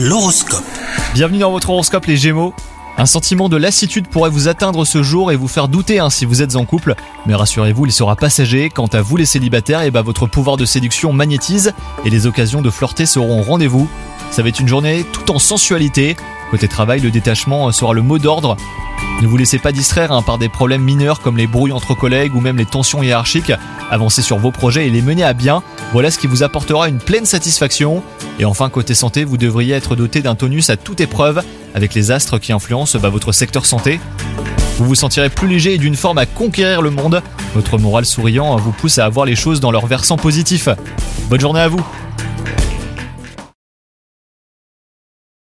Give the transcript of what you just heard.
L'horoscope. Bienvenue dans votre horoscope les Gémeaux. Un sentiment de lassitude pourrait vous atteindre ce jour et vous faire douter hein, si vous êtes en couple, mais rassurez-vous, il sera passager. Quant à vous les célibataires, et bah, votre pouvoir de séduction magnétise et les occasions de flirter seront au rendez-vous. Ça va être une journée tout en sensualité. Côté travail, le détachement sera le mot d'ordre. Ne vous laissez pas distraire hein, par des problèmes mineurs comme les brouilles entre collègues ou même les tensions hiérarchiques. Avancez sur vos projets et les menez à bien. Voilà ce qui vous apportera une pleine satisfaction. Et enfin, côté santé, vous devriez être doté d'un tonus à toute épreuve avec les astres qui influencent bah, votre secteur santé. Vous vous sentirez plus léger et d'une forme à conquérir le monde. Votre moral souriant vous pousse à avoir les choses dans leur versant positif. Bonne journée à vous